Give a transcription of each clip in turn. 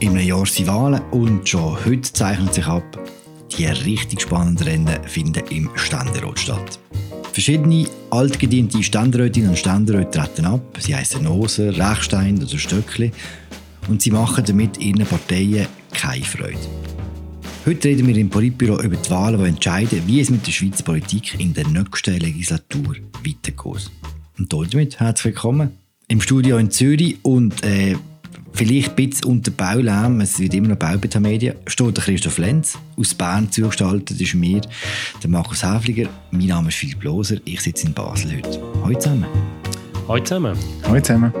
Im Jahr sind Wahlen und schon heute zeichnet sich ab, die richtig spannenden Rennen finden im Ständerat statt. Verschiedene altgediente Ständerätinnen und Ständeräte treten ab. Sie heißen Noser, Rechstein oder Stöckli. Und sie machen damit ihren Parteien keine Freude. Heute reden wir im Politbüro über die Wahlen, die entscheiden, wie es mit der Schweizer Politik in der nächsten Legislatur weitergeht. Und damit herzlich willkommen im Studio in Zürich und äh, vielleicht ein bisschen unter Baulärm, es wird immer noch Baubeta Media, steht der Christoph Lenz. Aus Bern zugestaltet ist mir der Markus Häfliger. Mein Name ist Philipp Loser, ich sitze in Basel heute. Hallo zusammen. Hallo zusammen. Hallo zusammen.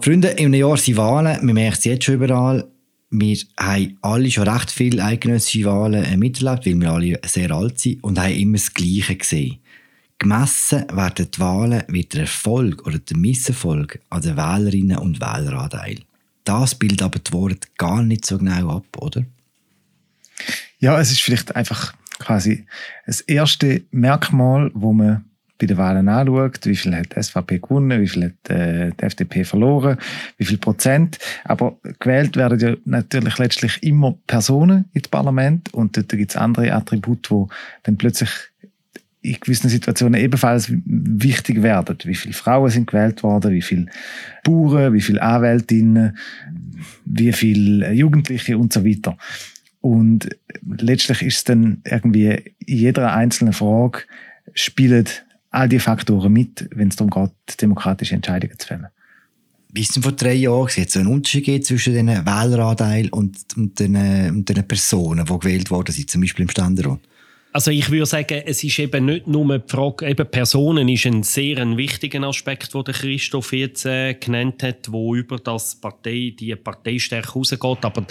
Freunde, im Jahr sind Wahlen, man merkt es jetzt schon überall. Wir haben alle schon recht viele eidgenössische Wahlen miterlebt, weil wir alle sehr alt sind und haben immer das Gleiche gesehen. Gemessen werden die Wahlen mit der Erfolg oder der Misserfolg an den Wählerinnen und Wähleranteil. Das bildet aber die Worte gar nicht so genau ab, oder? Ja, es ist vielleicht einfach quasi das erste Merkmal, wo man bei den Wahlen anschaut, wie viel hat die SVP gewonnen, wie viel hat äh, die FDP verloren, wie viel Prozent. Aber gewählt werden ja natürlich letztlich immer Personen ins Parlament und dort gibt es andere Attribute, wo dann plötzlich in gewissen Situationen ebenfalls wichtig werden. Wie viele Frauen sind gewählt worden, wie viele Bauern, wie viele Anwältinnen, wie viele Jugendliche und so weiter. Und letztlich ist es dann irgendwie in jeder einzelnen Frage spielen all die Faktoren mit, wenn es darum geht, demokratische Entscheidungen zu fällen. Bis vor drei Jahren es so einen Unterschied zwischen den Wähleranteilen und, und, den, und den Personen, die gewählt worden sind, zum Beispiel im Ständerat? Also ich würde sagen, es ist eben nicht nur die Frage, eben Personen ist ein sehr ein wichtiger Aspekt, den Christoph jetzt äh, genannt hat, wo über das Partei, die Parteistärke rausgeht. Aber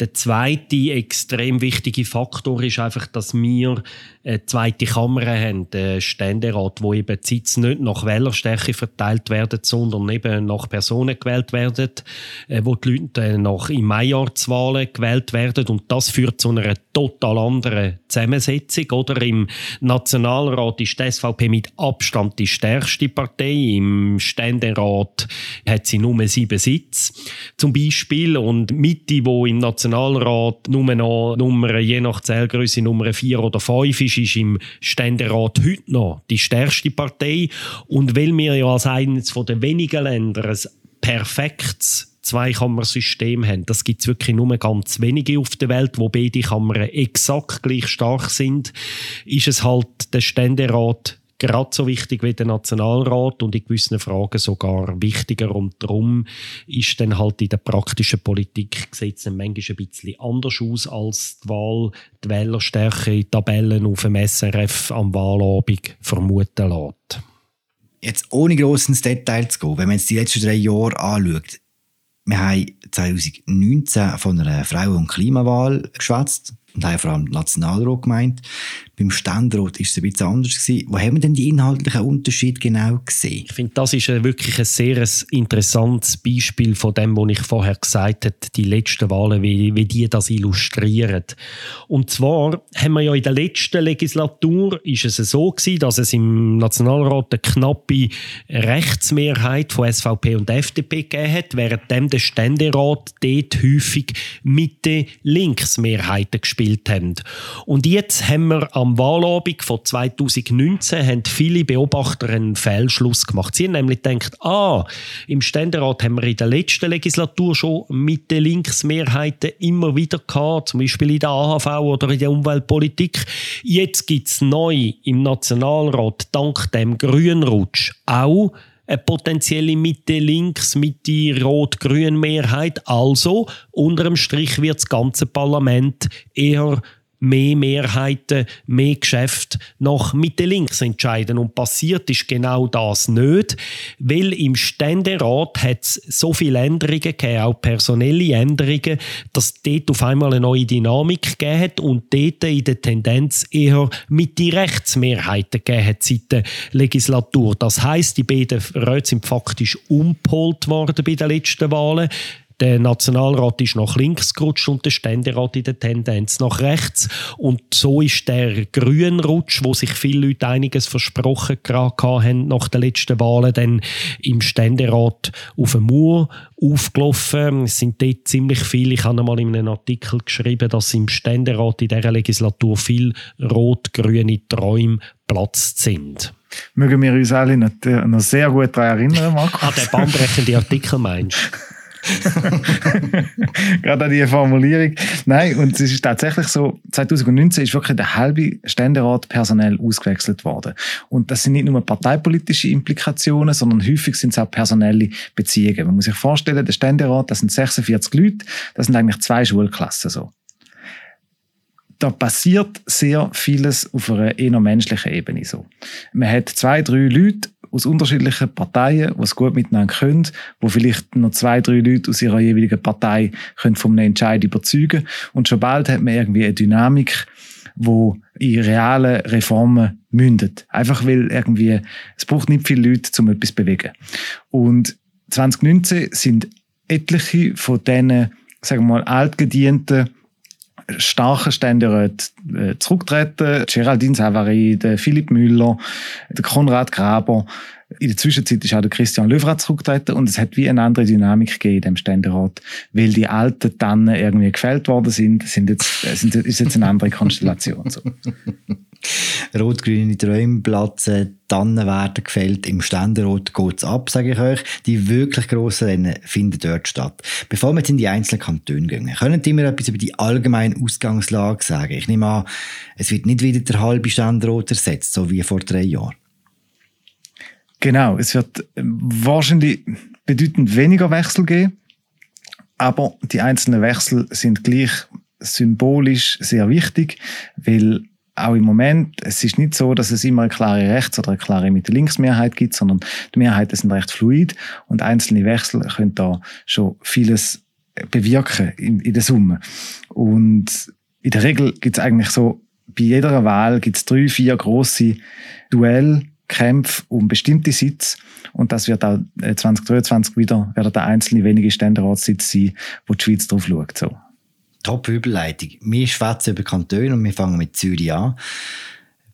der zweite extrem wichtige Faktor ist einfach, dass wir eine zweite Kammer haben, den Ständerat, wo eben die Sitze nicht nach Wählerstärke verteilt werden, sondern eben nach Personen gewählt werden, äh, wo die Leute nach im Maijahrswahlen gewählt werden und das führt zu einer total anderen Zusammensetzung Sitzung. Oder? Im Nationalrat ist die SVP mit Abstand die stärkste Partei. Im Ständerat hat sie nur sieben Sitze zum Beispiel. Und Mitte, wo im Nationalrat nur noch Nummer, je nach Zählgröße Nummer vier oder fünf ist, ist im Ständerat heute noch die stärkste Partei. Und weil wir ja als eines der wenigen Länder ein perfektes Zweikammersystem haben. Das gibt es wirklich nur ganz wenige auf der Welt, wo beide Kammern exakt gleich stark sind. Ist es halt der Ständerat gerade so wichtig wie der Nationalrat und in gewissen Fragen sogar wichtiger. Und darum ist dann halt in der praktischen Politik sieht manchmal ein bisschen anders aus als die Wahl, die Wählerstärke in Tabellen auf dem SRF am Wahlabend vermuten lässt. Jetzt ohne gross ins Detail zu gehen, wenn man jetzt die letzten drei Jahre anschaut, wir haben 2019 von einer Frauen- und Klimawahl geschwätzt und vor allem Nationalrat gemeint. Beim Ständerat war es ein bisschen anders. Gewesen. Wo haben wir denn die inhaltlichen Unterschiede genau gesehen? Ich finde, das ist wirklich ein sehr interessantes Beispiel von dem, was ich vorher gesagt habe, die letzten Wahlen, wie, wie die das illustrieren. Und zwar haben wir ja in der letzten Legislatur ist es so gewesen, dass es im Nationalrat eine knappe Rechtsmehrheit von SVP und FDP gegeben hat, während der Ständerat dort häufig Mitte-Links-Mehrheiten gespielt haben. Und jetzt haben wir am am Wahlabend von 2019 haben viele Beobachter einen Fehlschluss gemacht. Sie haben nämlich gedacht, ah, im Ständerat haben wir in der letzten Legislatur schon mit den Linksmehrheiten immer wieder gehabt, zum Beispiel in der AHV oder in der Umweltpolitik. Jetzt gibt es neu im Nationalrat dank dem Grünrutsch auch eine potenzielle Mitte-Links, Mitte-Rot-Grün-Mehrheit. Also, unterm Strich wird das ganze Parlament eher mehr Mehrheiten, mehr Geschäfte nach Mitte links entscheiden. Und passiert ist genau das nicht, weil im Ständerat hat es so viele Änderungen gegeben, auch personelle Änderungen, dass dort auf einmal eine neue Dynamik gegeben hat und dort in der Tendenz eher Mitte rechts Mehrheiten gegeben hat seit der Legislatur. Das heißt, die beiden Räte sind faktisch umgeholt worden bei den letzten Wahlen. Der Nationalrat ist nach links gerutscht und der Ständerat in der Tendenz nach rechts. Und so ist der Grünrutsch, wo sich viele Leute einiges versprochen haben nach den letzten Wahlen, dann im Ständerat auf dem Mur aufgelaufen. Es sind dort ziemlich viele. Ich habe einmal in einem Artikel geschrieben, dass im Ständerat in dieser Legislatur viel rot-grüne Träume platzt sind. Mögen wir uns alle noch, sehr gut daran erinnern, Marco? An den bahnbrechenden Artikel meinst du? Gerade an diese Formulierung. Nein, und es ist tatsächlich so, 2019 ist wirklich der halbe Ständerat personell ausgewechselt worden. Und das sind nicht nur parteipolitische Implikationen, sondern häufig sind es auch personelle Beziehungen. Man muss sich vorstellen, der Ständerat, das sind 46 Leute, das sind eigentlich zwei Schulklassen so. Da passiert sehr vieles auf einer eher menschlichen Ebene so. Man hat zwei, drei Leute, aus unterschiedlichen Parteien, die es gut miteinander können, wo vielleicht noch zwei, drei Leute aus ihrer jeweiligen Partei können von einem Entscheid überzeugen Und schon bald hat man irgendwie eine Dynamik, wo in realen Reformen mündet. Einfach weil irgendwie, es braucht nicht viele Leute, um etwas zu bewegen. Und 2019 sind etliche von diesen, sagen wir mal, altgedienten starken Ständeräte äh, zurücktreten. Geraldine Savary, Philipp Müller, Konrad Graber. In der Zwischenzeit ist auch der Christian Löwrat zurückgetreten und es hat wie eine andere Dynamik gegeben in dem Ständerat, weil die alten Tannen irgendwie gefällt worden sind, sind jetzt, äh, sind, ist jetzt eine andere Konstellation. So. Rot-grüne Träume platzen, Tannen werden gefällt, im Ständerot geht es ab, sage ich euch. Die wirklich grossen Rennen finden dort statt. Bevor wir jetzt in die einzelnen Kantone gehen, können Sie mir etwas über die allgemeine Ausgangslage sagen? Ich nehme an, es wird nicht wieder der halbe Ständerot ersetzt, so wie vor drei Jahren. Genau, es wird wahrscheinlich bedeutend weniger Wechsel geben, aber die einzelnen Wechsel sind gleich symbolisch sehr wichtig, weil auch im Moment, es ist nicht so, dass es immer eine klare Rechts- oder eine klare Mitte-Links-Mehrheit gibt, sondern die Mehrheiten sind recht fluid und einzelne Wechsel können da schon vieles bewirken in, in der Summe. Und in der Regel gibt es eigentlich so, bei jeder Wahl gibt es drei, vier große Duellkämpfe um bestimmte Sitze. Und das wird auch 2023 äh, wieder, werden da einzelne wenige Ständeratssitze sein, wo die Schweiz drauf schaut. So. Top-Überleitung. Wir schwätzen über Kantone und wir fangen mit Zürich an.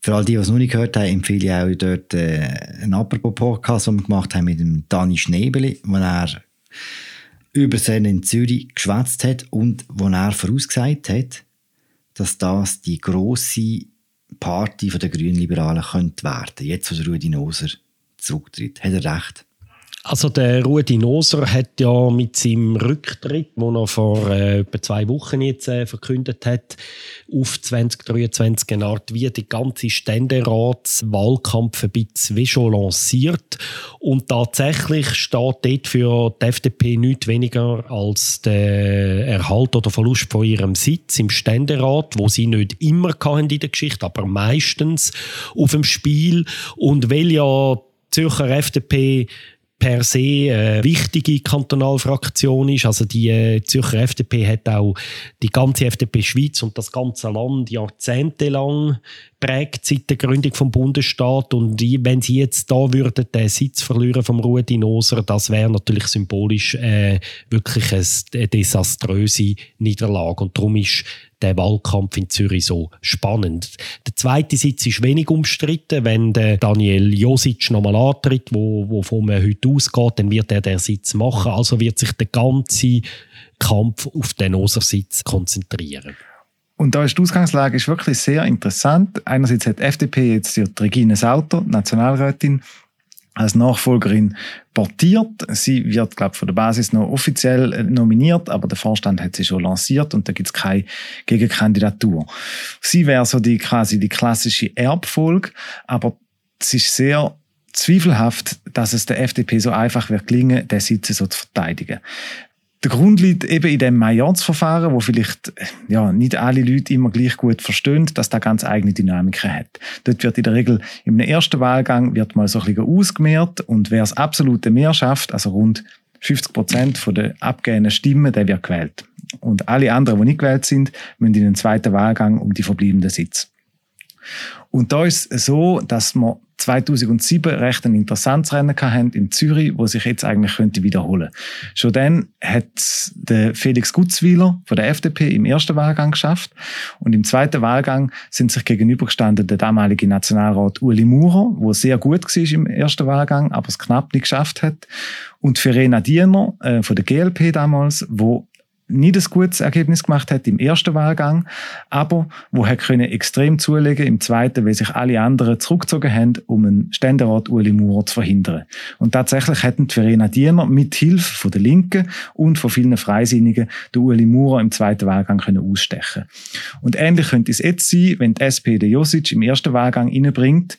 Für all die, die es noch nicht gehört haben, empfehle ich auch dort äh, einen Apropos-Podcast, den wir gemacht haben mit dem Dani Schnebeli, wo er über Sene in Zürich geschwätzt hat und wo er vorausgesagt hat, dass das die grosse Party der Grünliberalen könnte werden, jetzt wo Rudi Noser zurücktritt. Hat er recht? Also der Rudi Noser hat ja mit seinem Rücktritt, den er vor äh, etwa zwei Wochen jetzt äh, verkündet hat, auf 2023 eine Art wie die ganze Ständeratswahlkampf ein bisschen wie schon lanciert. Und tatsächlich steht dort für die FDP nichts weniger als der Erhalt oder Verlust von ihrem Sitz im Ständerat, wo sie nicht immer in der Geschichte, aber meistens auf dem Spiel. Und weil ja Zürcher FDP per se eine wichtige Kantonalfraktion ist. Also die äh, Zürcher FDP hat auch die ganze FDP Schweiz und das ganze Land jahrzehntelang prägt seit der Gründung vom Bundesstaat und wenn sie jetzt da würden den Sitz verlieren vom Rudi Noser, das wäre natürlich symbolisch äh, wirklich eine desaströse Niederlage und darum ist der Wahlkampf in Zürich so spannend. Der zweite Sitz ist wenig umstritten. Wenn der Daniel Josic nochmal antritt, wo, wovon man heute ausgeht, dann wird er den Sitz machen. Also wird sich der ganze Kampf auf den Noser-Sitz konzentrieren. Und da ist die Ausgangslage ist wirklich sehr interessant. Einerseits hat die FDP jetzt die Regine Sauter, Nationalrätin, als Nachfolgerin portiert. Sie wird, glaube ich, von der Basis noch offiziell äh, nominiert, aber der Vorstand hat sie schon lanciert und da gibt es keine Gegenkandidatur. Sie wäre so die quasi die klassische Erbfolge, aber es ist sehr zweifelhaft, dass es der FDP so einfach wird gelingen, den Sitz so zu verteidigen. Der Grund liegt eben in dem Majorzverfahren, wo vielleicht ja, nicht alle Leute immer gleich gut verstehen, dass da ganz eigene Dynamiken hat. Dort wird in der Regel im ersten Wahlgang wird mal so ein bisschen ausgemehrt und wer das absolute Mehr schafft, also rund 50 Prozent der abgegebenen Stimmen, der wird gewählt. Und alle anderen, die nicht gewählt sind, müssen in den zweiten Wahlgang um die verbliebenen Sitz. Und da ist es so, dass wir 2007 recht ein interessantes Rennen in Zürich, wo sich jetzt eigentlich könnte wiederholen. Schon dann hat der Felix Gutzwiller von der FDP im ersten Wahlgang geschafft und im zweiten Wahlgang sind sich gegenübergestanden der damalige Nationalrat Uli Maurer, wo sehr gut war im ersten Wahlgang, aber es knapp nicht geschafft hat und Verena Diener äh, von der GLP damals, wo nicht ein gutes Ergebnis gemacht hat im ersten Wahlgang, aber wo hat können extrem zulegen im zweiten, weil sich alle anderen zurückgezogen haben, um einen Ständerat Uli Maurer zu verhindern. Und tatsächlich hätten Verena Diener mit Hilfe von der Linken und von vielen Freisinnigen den Uli Maurer im zweiten Wahlgang können ausstechen. Und ähnlich könnte es jetzt sein, wenn die SPD Josic im ersten Wahlgang innebringt,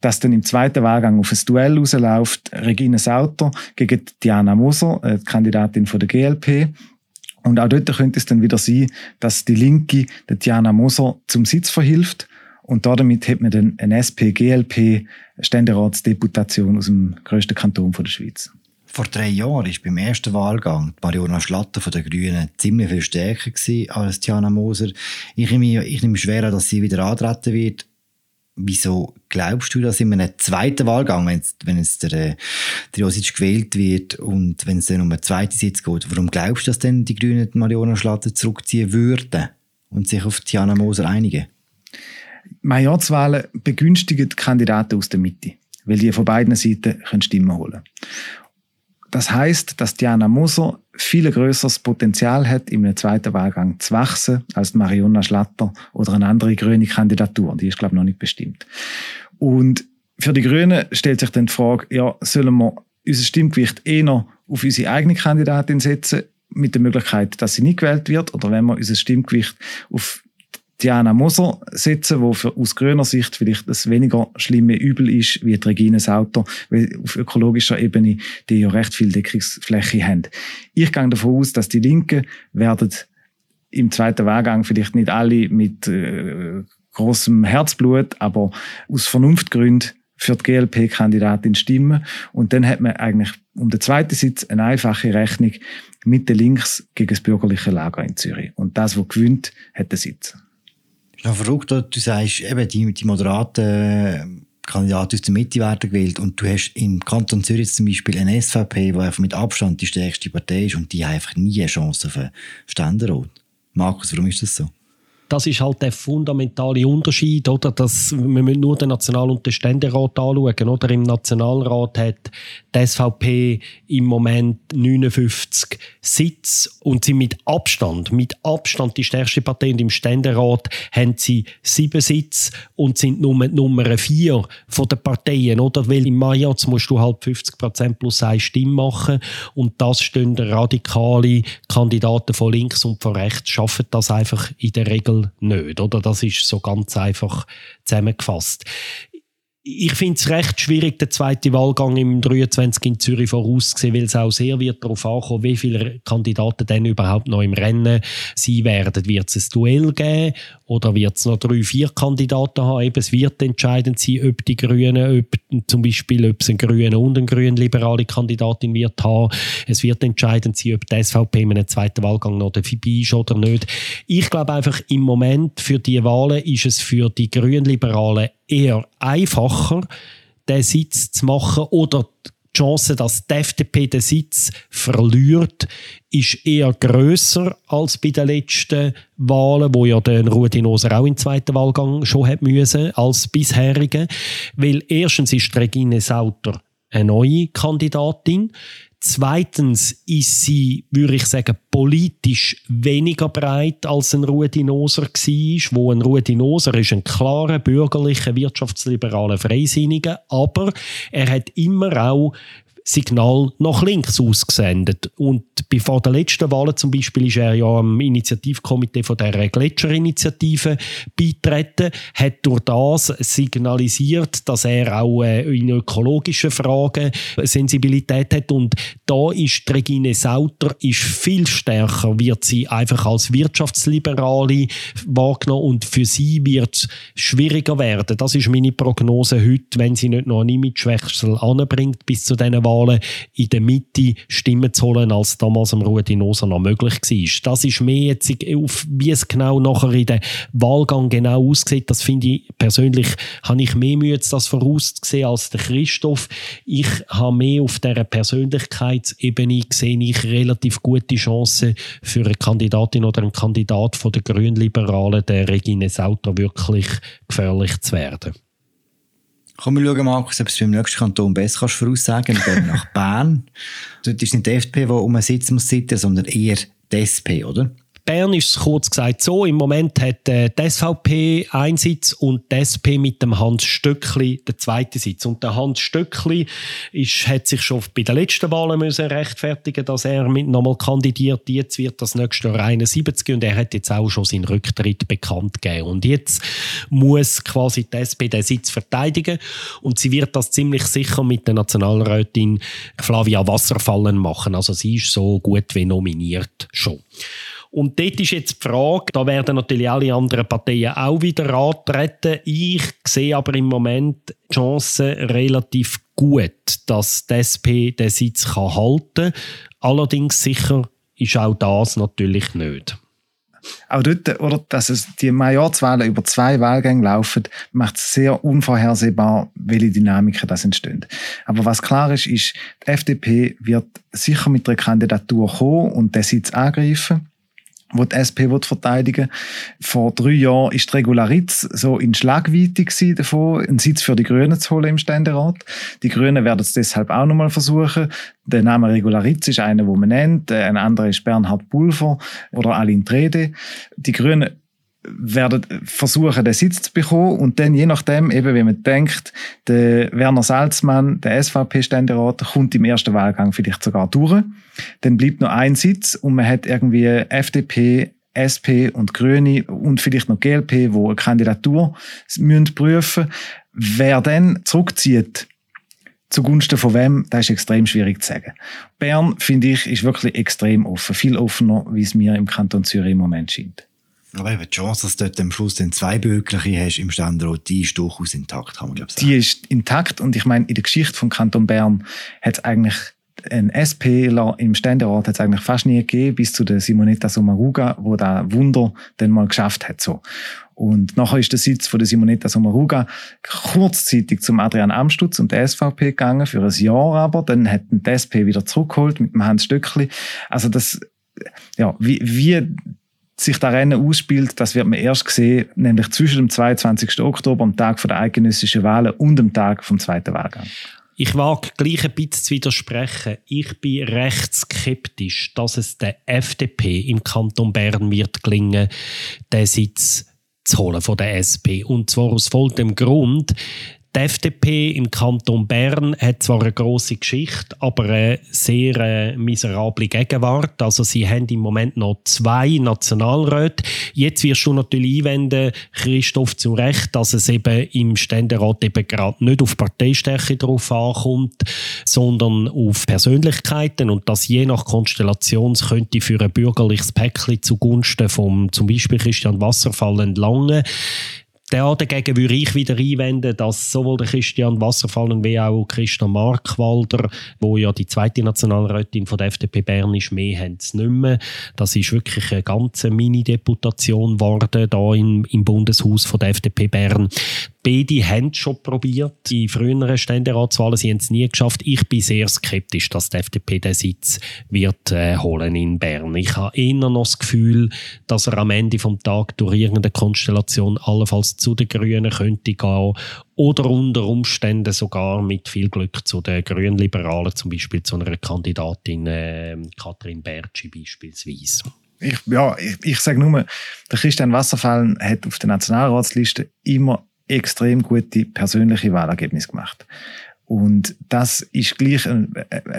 dass dann im zweiten Wahlgang auf ein Duell rausläuft, Regine Sauter gegen Diana Moser, äh, die Kandidatin von der GLP, und auch dort könnte es dann wieder sein, dass die Linke der Diana Moser zum Sitz verhilft. Und damit hat man dann eine SP-GLP-Ständeratsdeputation aus dem grössten Kanton der Schweiz. Vor drei Jahren war beim ersten Wahlgang Mariona Schlatter von den Grünen ziemlich viel stärker als Diana Moser. Ich nehme, ich nehme schwer an, dass sie wieder antreten wird. Wieso glaubst du, dass in einem zweiten Wahlgang, wenn es, der, der Josic gewählt wird und wenn es dann um einen zweiten Sitz geht, warum glaubst du, dass dann die Grünen Mariona Schlatter zurückziehen würden und sich auf Diana Moser einigen? Majorzwahlen begünstigen die Kandidaten aus der Mitte, weil die von beiden Seiten können Stimmen holen können. Das heißt, dass Diana Moser viel größeres Potenzial hat, im zweiten Wahlgang zu wachsen, als Mariona Schlatter oder eine andere grüne Kandidatur. Die ist, glaube ich, noch nicht bestimmt. Und für die Grünen stellt sich dann die Frage, ja, sollen wir unser Stimmgewicht eher auf unsere eigene Kandidatin setzen, mit der Möglichkeit, dass sie nicht gewählt wird, oder wenn wir unser Stimmgewicht auf Diana Moser setzen, wo für, aus grüner Sicht vielleicht das weniger schlimme Übel ist wie die Regine Sauter, weil auf ökologischer Ebene die ja recht viel Deckungsfläche haben. Ich gehe davon aus, dass die Linken werden im zweiten Wahlgang vielleicht nicht alle mit äh, großem Herzblut, aber aus Vernunftgründen für die GLP-Kandidatin stimmen. Und dann hat man eigentlich um den zweiten Sitz eine einfache Rechnung mit den Links gegen das bürgerliche Lager in Zürich. Und das, was gewinnt, hat den Sitz noch verrückt, du sagst, eben, die, die moderaten Kandidaten aus der Mitte werden gewählt und du hast im Kanton Zürich zum Beispiel eine SVP, die einfach mit Abstand die stärkste Partei ist und die hat einfach nie eine Chance auf einen Ständerat. Markus, warum ist das so? Das ist halt der fundamentale Unterschied, oder? Dass, wir müssen nur den National- und den Ständerat anschauen, oder? Im Nationalrat hat die SVP im Moment 59 Sitze und sind mit Abstand, mit Abstand die stärkste Partei. Und im Ständerat haben sie sieben Sitze und sind nur Nummer vier von den Parteien, oder? Weil im Majaz musst du halt 50% plus eine Stimme machen und das stehen radikale Kandidaten von links und von rechts, schaffen das einfach in der Regel nicht. Oder? Das ist so ganz einfach zusammengefasst ich finde es recht schwierig, den zweiten Wahlgang im 23 in Zürich vorauszusehen, weil es auch sehr wird darauf ankommen, wie viele Kandidaten denn überhaupt noch im Rennen sein werden. Wird es ein Duell geben oder wird es noch drei, vier Kandidaten haben? Eben, es wird entscheidend sein, ob die Grünen, ob zum Beispiel, ob es einen Grünen und eine grün-liberale Kandidatin wird haben. Es wird entscheidend sein, ob die SVP in einem zweiten Wahlgang noch dabei ist oder nicht. Ich glaube einfach, im Moment für die Wahlen ist es für die grün-liberalen eher einfacher, den Sitz zu machen oder die Chance, dass die FDP den Sitz verliert, ist eher grösser als bei den letzten Wahlen, wo ja der Rudi Noser auch im zweiten Wahlgang schon hat müssen, als bisherige. Weil erstens ist Regine Sauter eine neue Kandidatin. Zweitens ist sie, würde ich sagen, politisch weniger breit als ein Rudi Noser war, wo ein Rudi Noser ist ein klarer bürgerlicher, wirtschaftsliberaler Freisinniger, aber er hat immer auch Signal nach links ausgesendet. Und bevor der letzten Wahlen zum Beispiel ist er ja am Initiativkomitee von der Gletscherinitiative beitreten, hat durch das signalisiert, dass er auch äh, in ökologischen Fragen Sensibilität hat. Und da ist Regine Sauter ist viel stärker, wird sie einfach als Wirtschaftsliberale wahrgenommen und für sie wird es schwieriger werden. Das ist meine Prognose heute, wenn sie nicht noch einen Imagewechsel anbringt bis zu diesen Wahlen Wahlen in der Mitte Stimmen zu holen, als damals am Rudi Nosa noch möglich war. Das ist mehr jetzt, auf, wie es genau nachher in der Wahlgang genau aussieht, das finde ich persönlich, habe ich mehr Mühe, das vorauszusehen als der Christoph. Ich habe mehr auf dieser Persönlichkeitsebene gesehen, ich relativ gute Chancen für eine Kandidatin oder einen Kandidat von der Grünliberalen, der Regine Sauter, wirklich gefährlich zu werden. Komm, wir schauen, Markus, ob es beim nächsten Kanton besser kannst voraussagen. Wir gehen nach Bern. Dort ist nicht die FDP, die um einen Sitz muss sitzen, sondern eher die SP, oder? Bern ist es kurz gesagt so, im Moment hat äh, die SVP einen Sitz und die SP mit dem Hans Stöckli den zweiten Sitz. Und der Hans Stöckli ist, hat sich schon bei den letzten Wahlen müssen rechtfertigen dass er mit nochmal kandidiert. Jetzt wird das nächste Jahr 71 und er hat jetzt auch schon seinen Rücktritt bekannt gegeben. Und jetzt muss quasi die SP den Sitz verteidigen und sie wird das ziemlich sicher mit der Nationalrätin Flavia Wasserfallen machen. Also sie ist so gut wie nominiert schon. Und dort ist jetzt die Frage, da werden natürlich alle anderen Parteien auch wieder antreten. Ich sehe aber im Moment die Chancen relativ gut, dass die SP den Sitz kann halten kann. Allerdings sicher ist auch das natürlich nicht. Auch dort, oder, dass es die Majorzwahlen über zwei Wahlgänge laufen, macht es sehr unvorhersehbar, welche Dynamiken das entstehen. Aber was klar ist, ist, die FDP wird sicher mit einer Kandidatur kommen und den Sitz angreifen wo die SP verteidigen Vor drei Jahren ist die Regularitz so in Schlagweite davon, einen Sitz für die Grünen zu holen im Ständerat. Die Grünen werden es deshalb auch nochmal versuchen. Der Name Regularitz ist einer, wo man nennt. Ein anderer ist Bernhard Pulver oder Aline Trede. Die Grünen werden versuchen, den Sitz zu bekommen und dann je nachdem, eben wie man denkt, der Werner Salzmann, der SVP-Ständerat, kommt im ersten Wahlgang vielleicht sogar durch. Dann bleibt noch ein Sitz und man hat irgendwie FDP, SP und Grüne und vielleicht noch GLP, wo eine Kandidatur müssen prüfen Wer dann zurückzieht, zugunsten von wem, das ist extrem schwierig zu sagen. Bern, finde ich, ist wirklich extrem offen. Viel offener, wie es mir im Kanton Zürich im Moment scheint. Aber eben die Chance, dass du dort am Schluss dann zwei Bürgerliche hast im Ständerat, die ist durchaus intakt, kann man glaube sagen. Die ist intakt und ich meine, in der Geschichte vom Kanton Bern hat es eigentlich ein SPler im Ständerat hat es eigentlich fast nie gegeben, bis zu der Simonetta Sommaruga, wo da Wunder dann mal geschafft hat. So. Und nachher ist der Sitz von der Simonetta Sommaruga kurzzeitig zum Adrian Amstutz und der SVP gegangen, für ein Jahr aber. Dann hat die SP wieder zurückgeholt mit dem Hans Stöckli. Also das, ja, wie, wie sich da Rennen ausspielt, das wird man erst sehen, nämlich zwischen dem 22. Oktober, am Tag der eidgenössischen Wahlen und dem Tag vom zweiten Wahlgang. Ich wage gleich ein bisschen zu widersprechen. Ich bin recht skeptisch, dass es der FDP im Kanton Bern wird gelingen, den Sitz zu holen von der SP. Und zwar aus folgendem Grund. Die FDP im Kanton Bern hat zwar eine große Geschichte, aber eine sehr äh, miserable Gegenwart. Also sie haben im Moment noch zwei Nationalräte. Jetzt wirst du natürlich einwenden, Christoph, zu Recht, dass es eben im Ständerat eben gerade nicht auf Parteistärke drauf ankommt, sondern auf Persönlichkeiten und dass je nach Konstellation könnte für ein bürgerliches Päckchen zugunsten vom zum Beispiel Christian Wasserfall entlangen. Dagegen würde ich wieder einwenden, dass sowohl der Christian Wasserfallen wie auch Christian Markwalder, wo ja die zweite Nationalrätin von der FDP Bern ist, mehr haben es nicht mehr. Das ist wirklich eine ganze Mini-Deputation geworden, da im, im Bundeshaus von der FDP Bern. Beide haben schon probiert, die früheren Ständeratswahlen, sie haben es nie geschafft. Ich bin sehr skeptisch, dass die FDP den Sitz wird äh, holen in Bern. Ich habe eher noch das Gefühl, dass er am Ende vom Tag durch irgendeine Konstellation allenfalls zu den Grünen könnte gehen oder unter Umständen sogar mit viel Glück zu den Grünliberalen, zum Beispiel zu einer Kandidatin äh, Katrin Bertschi beispielsweise. Ich, ja, ich, ich sage nur, der Christian Wasserfallen hat auf der Nationalratsliste immer extrem gute persönliche Wahlergebnisse gemacht. Und das ist gleich eine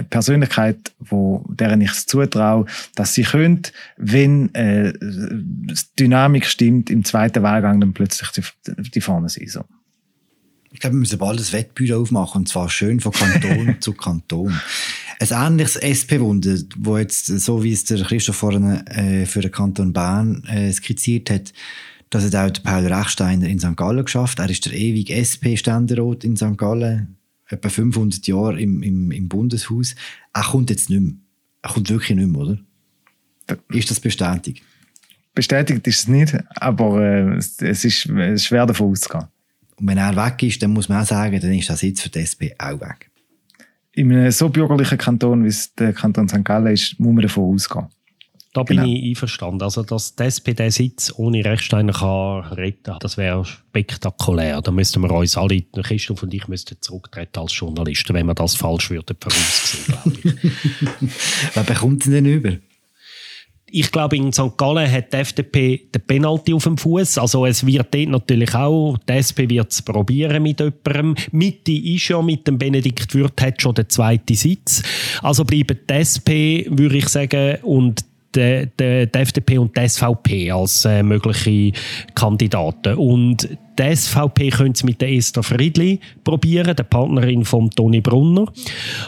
Persönlichkeit, wo, deren ich es zutraue, dass sie könnte, wenn äh, die Dynamik stimmt, im zweiten Wahlgang dann plötzlich die, die vorne sein. So. Ich glaube, wir müssen bald ein Wettbüro aufmachen, und zwar schön von Kanton zu Kanton. Ein ähnliches SP-Wunder, wo jetzt, so wie es der Christoph vorhin äh, für den Kanton Bern äh, skizziert hat, das hat auch Paul Rechsteiner in St. Gallen geschafft. Er ist der ewige SP-Ständerat in St. Gallen. etwa 500 Jahre im, im, im Bundeshaus. Er kommt jetzt nicht mehr. Er kommt wirklich nicht mehr, oder? Ist das bestätigt? Bestätigt ist es nicht, aber äh, es, ist, es ist schwer davon auszugehen. Und wenn er weg ist, dann muss man auch sagen, dann ist der Sitz für die SP auch weg. In einem so bürgerlichen Kanton, wie es der Kanton St. Gallen ist, muss man davon ausgehen. Da bin genau. ich einverstanden. Also, dass die SP den Sitz ohne Rechsteiner kann retten das wäre spektakulär. Da müssten wir uns alle, Christoph und ich, müssten zurücktreten als Journalisten, wenn wir das falsch würden voraussehen, glaube ich. Wer bekommt denn über? ich glaube, in St. Gallen hat die FDP den Penalty auf dem Fuß. Also es wird dort natürlich auch, die SP wird es probieren mit jemandem. Mitte ist ja mit dem Benedikt Würth hat schon den zweiten Sitz. Also bleiben die SP, würde ich sagen, und die, die, die FDP und die SVP als äh, mögliche Kandidaten. Und die SVP könnte es mit der Esther Friedli probieren, der Partnerin von Toni Brunner.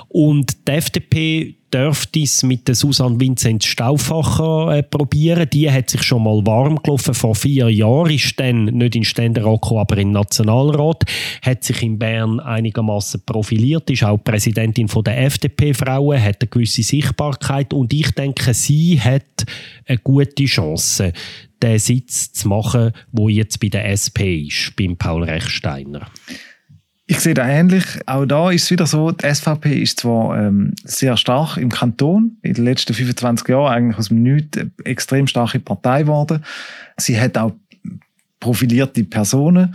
Und die FDP dürfte es mit der Susanne Vincent Stauffacher äh, probieren. Die hat sich schon mal warm gelaufen. Vor vier Jahren ist dann nicht in Ständerat gekommen, aber im Nationalrat. Hat sich in Bern einigermaßen profiliert, ist auch Präsidentin von der FDP-Frauen, hat eine gewisse Sichtbarkeit und ich denke, sie hat eine gute Chance, den Sitz zu machen, wo jetzt bei der SP ist, beim Paul Rechsteiner. Ich sehe da ähnlich. Auch da ist es wieder so, die SVP ist zwar ähm, sehr stark im Kanton, in den letzten 25 Jahren eigentlich aus dem Nichts eine extrem starke Partei geworden. Sie hat auch profilierte Personen,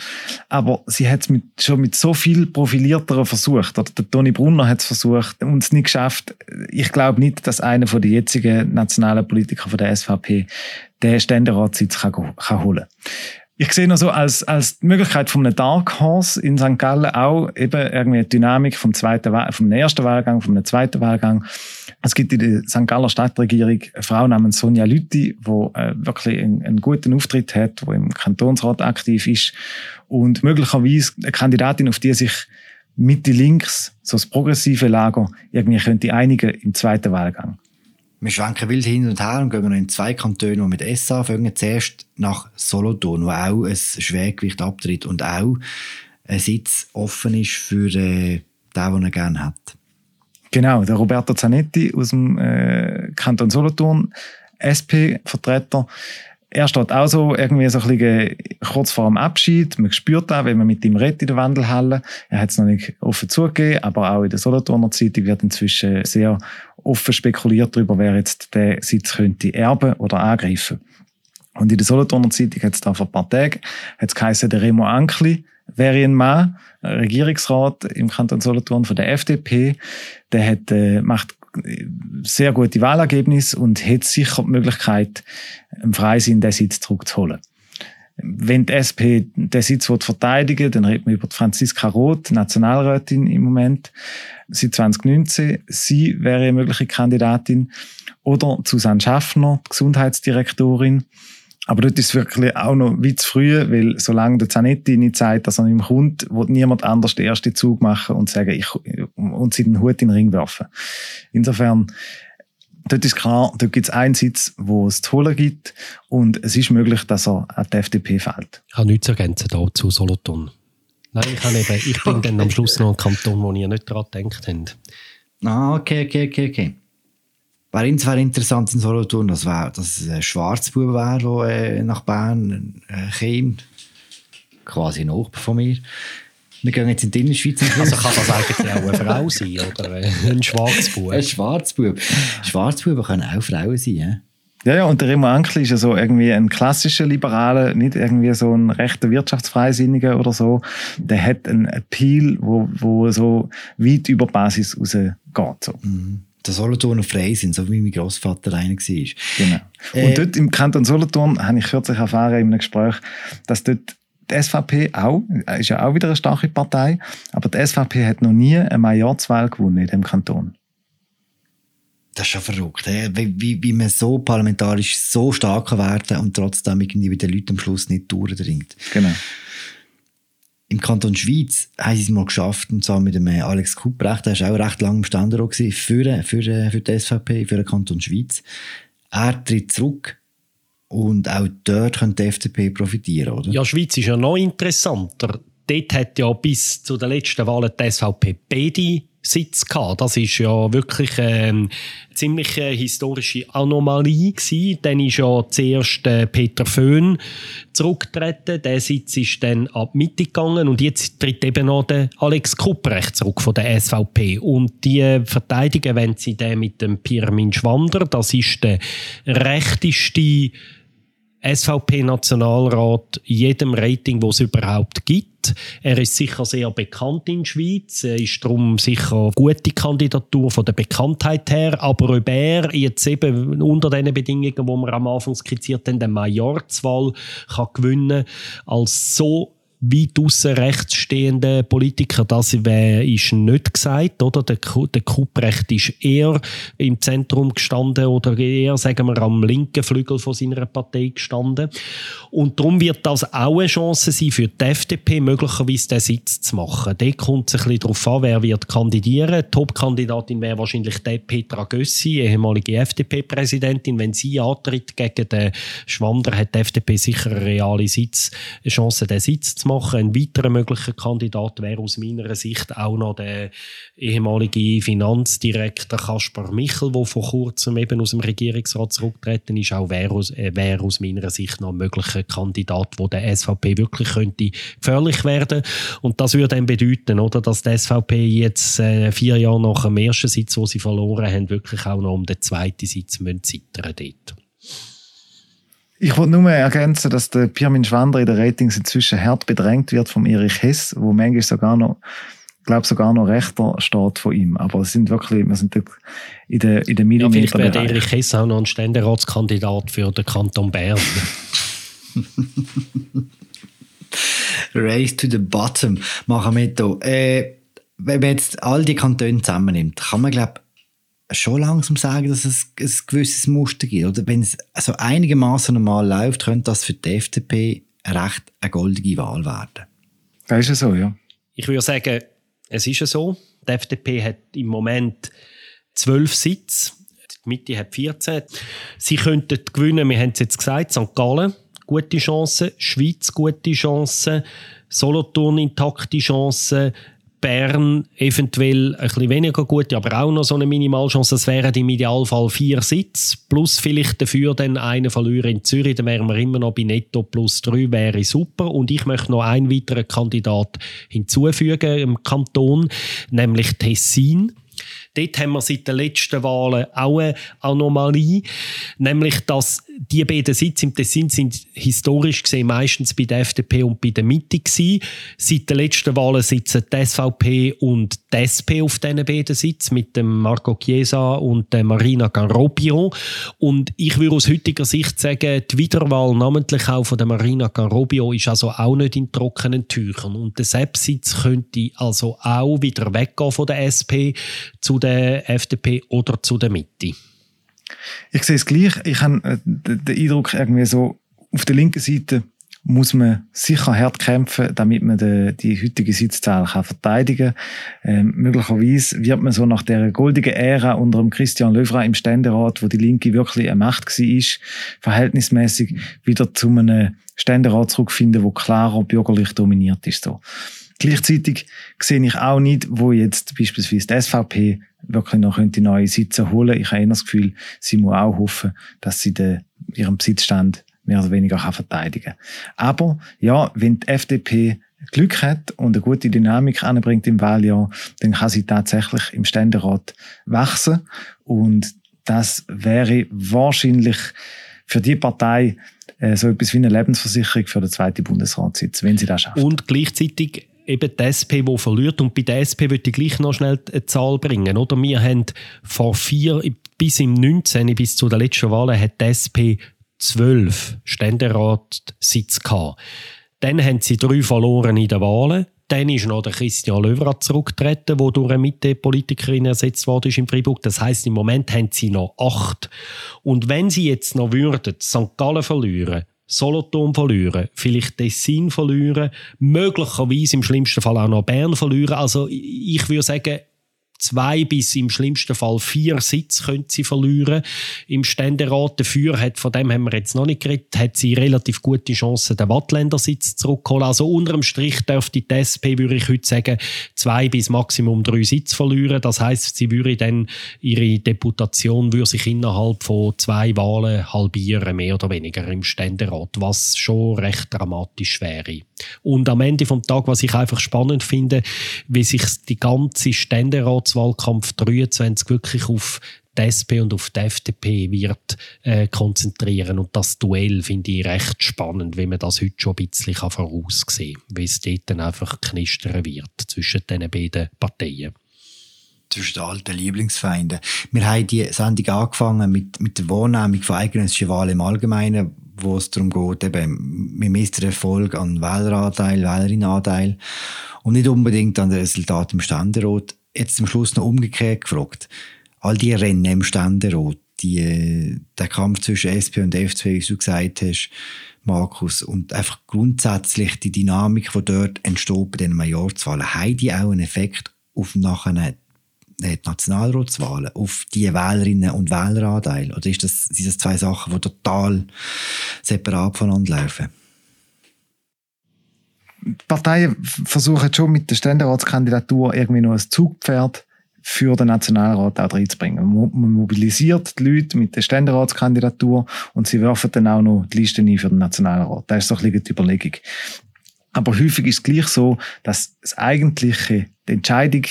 aber sie hat es mit, schon mit so viel profilierteren versucht. Oder der Toni Brunner hat es versucht und es nicht geschafft. Ich glaube nicht, dass einer von den jetzigen nationalen Politikern von der SVP den Ständeratssitz kann, kann holen ich sehe noch so als, als Möglichkeit von einem Dark Horse in St. Gallen auch eben irgendwie eine Dynamik vom zweiten, vom ersten Wahlgang, vom zweiten Wahlgang. Es gibt in der St. Galler Stadtregierung eine Frau namens Sonja Lütti, die äh, wirklich einen, einen, guten Auftritt hat, die im Kantonsrat aktiv ist und möglicherweise eine Kandidatin, auf die sich Mitte links, so das progressive Lager, irgendwie könnte einigen im zweiten Wahlgang. Wir schwenken wild hin und her und gehen in zwei Kantone, die mit S anfangen. Zuerst nach Solothurn, wo auch ein Schwergewicht abtritt und auch ein Sitz offen ist für äh, den, den er gerne hat. Genau, der Roberto Zanetti aus dem äh, Kanton Solothurn, SP-Vertreter. Er steht auch so irgendwie so ein bisschen kurz vor dem Abschied. Man spürt auch, wenn man mit ihm redet in der Wandelhalle. Er hat es noch nicht offen zugegeben, aber auch in der Solothurner Zeitung wird inzwischen sehr offen spekuliert darüber, wer jetzt den Sitz könnte erben oder angreifen. Und in der Solothurner Zeitung hat es da vor ein paar Tagen hat's geheißen, der Remo Ankli wäre ein Mann, Regierungsrat im Kanton Solothurn von der FDP. Der hat, äh, macht sehr gute Wahlergebnisse und hat sicher die Möglichkeit, im Freisinn den Sitz zurückzuholen. Wenn die SP den Sitz verteidigen will, dann redet man über Franziska Roth, Nationalrätin im Moment, seit 2019. Sie wäre eine mögliche Kandidatin. Oder Susanne Schaffner, Gesundheitsdirektorin. Aber dort ist es wirklich auch noch weit zu früh, weil solange der Zanetti nicht sagt, dass er nicht mehr kommt, wird niemand anders den ersten Zug machen und sagen, ich, und sie den Hut in den Ring werfen. Insofern, dort ist klar, dort gibt es einen Sitz, wo es zu holen gibt und es ist möglich, dass er an die FDP fällt. Ich habe nichts zu ergänzen da zu Solothurn. Nein, ich, habe eben, ich bin dann am Schluss noch ein Kanton, wo ihr nicht daran gedacht habt. Ah, okay, okay, okay, okay. Wäre insofern interessant in Solothurn, dass, wär, dass es ein Schwarzbub wäre, der äh, nach Bern äh, käme. Quasi noch von mir. Wir gehen jetzt in die Innerschweiz. Also kann das eigentlich auch eine Frau sein, oder ein Schwarzbub? Ein Schwarzbub. Schwarzbuben können auch Frauen sein, ja? Ja, ja, und der Remo Ankel ist ja so irgendwie ein klassischer Liberaler, nicht irgendwie so ein rechter Wirtschaftsfreisinniger oder so. Der hat einen Appeal, wo, wo so weit über Basis rausgeht. So. Mhm. Der Solothurner frei sind, so wie mein Großvater einer war. Genau. Äh, und dort im Kanton Solothurn habe ich kürzlich erfahren in einem Gespräch, dass dort die SVP auch, ist ja auch wieder eine starke Partei, aber die SVP hat noch nie eine Majorzwahl gewonnen in dem Kanton. Das ist schon verrückt, wie, wie, wie man so parlamentarisch so stark werden und trotzdem irgendwie bei den Leuten am Schluss nicht durchdringt. Genau. Im Kanton Schweiz haben sie es mal geschafft, und zwar mit dem äh, Alex Kuprecht, der war auch recht lange im Ständerat für, für, für die SVP, für den Kanton Schweiz. Er tritt zurück und auch dort könnte die FDP profitieren, oder? Ja, Schweiz ist ja noch interessanter dort hat ja bis zu den letzten Wahlen die SVP beide Sitz gehabt. Das ist ja wirklich eine ähm, ziemlich historische Anomalie gewesen. Dann ist ja zuerst äh, Peter Föhn zurückgetreten. Der Sitz ist dann ab Mitte gegangen und jetzt tritt eben noch der Alex Kupprecht zurück von der SVP. Und die verteidigen, wenn sie den mit dem Pirmin Schwander, das ist der rechteste SVP-Nationalrat jedem Rating, das es überhaupt gibt. Er ist sicher sehr bekannt in der Schweiz, er ist darum sicher eine gute Kandidatur von der Bekanntheit her, aber ob er jetzt eben unter den Bedingungen, die wir am Anfang skizziert haben, den Majorzwahl kann gewinnen als so weit aussen rechts stehenden Politiker, das ist nicht gesagt, oder? Der, der Kupprecht ist eher im Zentrum gestanden oder eher, sagen wir, am linken Flügel von seiner Partei gestanden. Und darum wird das auch eine Chance sein für die FDP, möglicherweise den Sitz zu machen. Da kommt es ein bisschen darauf an, wer wird kandidieren. Top-Kandidatin wäre wahrscheinlich die Petra Gössi, ehemalige FDP-Präsidentin. Wenn sie antritt gegen den Schwander, hat die FDP sicher eine reale Sitz, Chance, den Sitz zu machen. Ein weiterer möglicher Kandidat wäre aus meiner Sicht auch noch der ehemalige Finanzdirektor Kaspar Michel, der vor kurzem eben aus dem Regierungsrat zurückgetreten ist. Auch wäre aus, äh, wäre aus meiner Sicht noch ein möglicher Kandidat, wo der SVP wirklich könnte gefährlich werden. Und das würde dann bedeuten, oder, dass die SVP jetzt äh, vier Jahre nach dem ersten Sitz, wo sie verloren haben, wirklich auch noch um den zweiten Sitz müssen zittern dort. Ich wollte nur ergänzen, dass der Pirmin Schwander in den Ratings inzwischen hart bedrängt wird vom Erich Hess, wo manchmal sogar noch, glaube sogar noch rechter steht von ihm. Aber es sind wirklich, wir sind in der, in der Millimeter. Ja, vielleicht wäre Erich Hess auch noch ein Ständeratskandidat für den Kanton Bern. Race to the bottom machen wir hier. Äh, wenn man jetzt all die Kantone zusammennimmt, kann man, glaube schon langsam sagen, dass es ein gewisses Muster gibt. Oder wenn es also einigermaßen normal läuft, könnte das für die FDP recht eine goldige Wahl werden. Das ist ja so, ja. Ich würde sagen, es ist ja so. Die FDP hat im Moment zwölf Sitze. Die Mitte hat 14. Sie könnten gewinnen, wir haben es jetzt gesagt, St. Gallen, gute Chance, Schweiz, gute Chance, Solothurn intakte Chance, Bern eventuell ein bisschen weniger gut, aber auch noch so eine Minimalchance. Das wären im Idealfall vier Sitze, plus vielleicht dafür dann einen verlieren in Zürich, dann wären wir immer noch bei Netto plus drei, wäre super. Und ich möchte noch einen weiteren Kandidat hinzufügen im Kanton, nämlich Tessin. Dort haben wir seit den letzten Wahlen auch eine Anomalie, nämlich dass die beiden Sitze im Tessin sind historisch gesehen meistens bei der FDP und bei der Mitte gewesen. Seit den letzten Wahlen sitzen die SVP und die SP auf diesen beiden Sitzen mit dem Marco Chiesa und der Marina Garrobio. Und ich würde aus heutiger Sicht sagen, die Wiederwahl namentlich auch von der Marina Garrobio ist also auch nicht in trockenen Tüchern. Und der SEP-Sitz könnte also auch wieder weggehen von der SP zu der FDP oder zu der Mitte. Ich sehe es gleich. Ich habe äh, den Eindruck, irgendwie so, auf der linken Seite muss man sicher hart kämpfen, damit man die, die heutige Sitzzahl kann verteidigen kann. Ähm, möglicherweise wird man so nach der goldigen Ära unter dem Christian Löwra im Ständerat, wo die Linke wirklich eine Macht war, verhältnismäßig wieder zu einem Ständerat zurückfinden, wo klarer bürgerlich dominiert ist. So. Gleichzeitig sehe ich auch nicht, wo jetzt beispielsweise die SVP wirklich noch könnte neue Sitze holen. Ich habe eher das Gefühl, sie muss auch hoffen, dass sie den, ihren Besitzstand mehr oder weniger kann verteidigen Aber ja, wenn die FDP Glück hat und eine gute Dynamik anbringt im Wahljahr, dann kann sie tatsächlich im Ständerat wachsen. Und das wäre wahrscheinlich für die Partei äh, so etwas wie eine Lebensversicherung für den zweiten Bundesratssitz, wenn sie das schafft. Und gleichzeitig eben die SP, die verliert. Und bei der SP würde ich gleich noch schnell eine Zahl bringen. Oder? Wir haben vor vier, bis im 19., bis zu der letzten Wahl, hat die SP zwölf Ständeratssitze gehabt. Dann haben sie drei verloren in den Wahlen. Dann ist noch der Christian Löwrat zurückgetreten, der durch eine Mitte-Politikerin ersetzt worden ist in Freiburg. Das heißt, im Moment haben sie noch acht. Und wenn sie jetzt noch würden St. Gallen verlieren, Solothurn verlieren, vielleicht Tessin verlieren, möglicherweise im schlimmsten Fall auch noch Bern verlieren. Also ich würde sagen, zwei bis im schlimmsten Fall vier Sitze können sie verlieren im Ständerat. Dafür hat, von dem haben wir jetzt noch nicht geredet, hat sie relativ gute Chancen, den Wattländer-Sitz zurückzuholen. Also unterm Strich dürfte die SP, würde ich heute sagen, zwei bis maximum drei Sitze verlieren. Das heißt, sie würde dann ihre Deputation würde sich innerhalb von zwei Wahlen halbieren, mehr oder weniger im Ständerat, was schon recht dramatisch wäre. Und am Ende vom Tag, was ich einfach spannend finde, wie sich die ganze Ständeratswahlkampf 23 wirklich auf die SP und auf die FDP wird äh, konzentrieren. Und das Duell finde ich recht spannend, wie man das heute schon ein bisschen voraussehen kann, wie es dort dann einfach knistern wird zwischen diesen beiden Parteien zwischen den alten Lieblingsfeinden. Wir haben die Sendung angefangen mit, mit der Wahrnehmung von eidgenössischen Wahlen im Allgemeinen, wo es darum geht, eben, wir misst den Erfolg an Wähleranteil, Wählerinnenanteil und nicht unbedingt an den Resultat im Ständerat. Jetzt zum Schluss noch umgekehrt gefragt. All die Rennen im Ständerat, die, der Kampf zwischen SP und FDP, wie du gesagt hast, Markus, und einfach grundsätzlich die Dynamik, die dort entsteht bei den Majorzwahlen, haben die auch einen Effekt auf nachher die Nationalratswahlen auf die Wählerinnen und Wähleranteil? Oder ist das, sind das zwei Sachen, die total separat voneinander laufen? Parteien versuchen schon mit der Ständeratskandidatur irgendwie noch ein Zugpferd für den Nationalrat auch reinzubringen. Man mobilisiert die Leute mit der Ständeratskandidatur und sie werfen dann auch noch die Liste ein für den Nationalrat. Das ist so ein bisschen die Überlegung. Aber häufig ist es gleich so, dass das eigentliche, die Entscheidung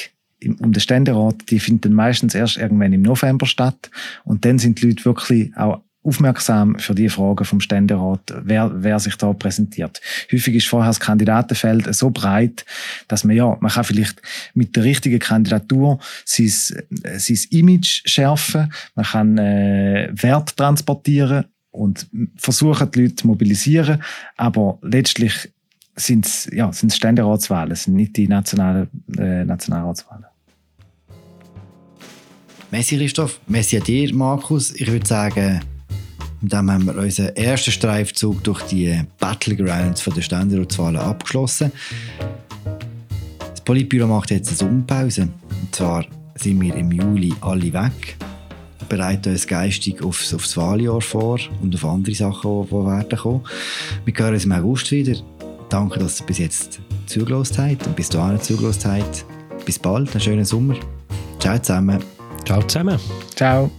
um den Ständerat, die findet meistens erst irgendwann im November statt. Und dann sind die Leute wirklich auch aufmerksam für die Fragen vom Ständerat, wer, wer sich da präsentiert. Häufig ist vorher das Kandidatenfeld so breit, dass man ja, man kann vielleicht mit der richtigen Kandidatur sein, sein Image schärfen, man kann äh, Wert transportieren und versuchen, die Leute zu mobilisieren, aber letztlich sind es ja, sind's Ständeratswahlen, sind nicht die nationalen äh, Nationalratswahlen. Messi Christoph, Messi an dir, Markus. Ich würde sagen, mit dem haben wir unseren ersten Streifzug durch die Battlegrounds der Ständeratswahlen abgeschlossen. Das Politbüro macht jetzt eine Sommerpause. Und zwar sind wir im Juli alle weg bereiten uns geistig aufs, aufs Wahljahr vor und auf andere Sachen, die werden kommen. Wir hören uns im August wieder. Danke, dass ihr bis jetzt zugelassen habt und bis dahin zugelassen habt. Bis bald, einen schönen Sommer. Ciao zusammen. Ciao zusammen. Ciao.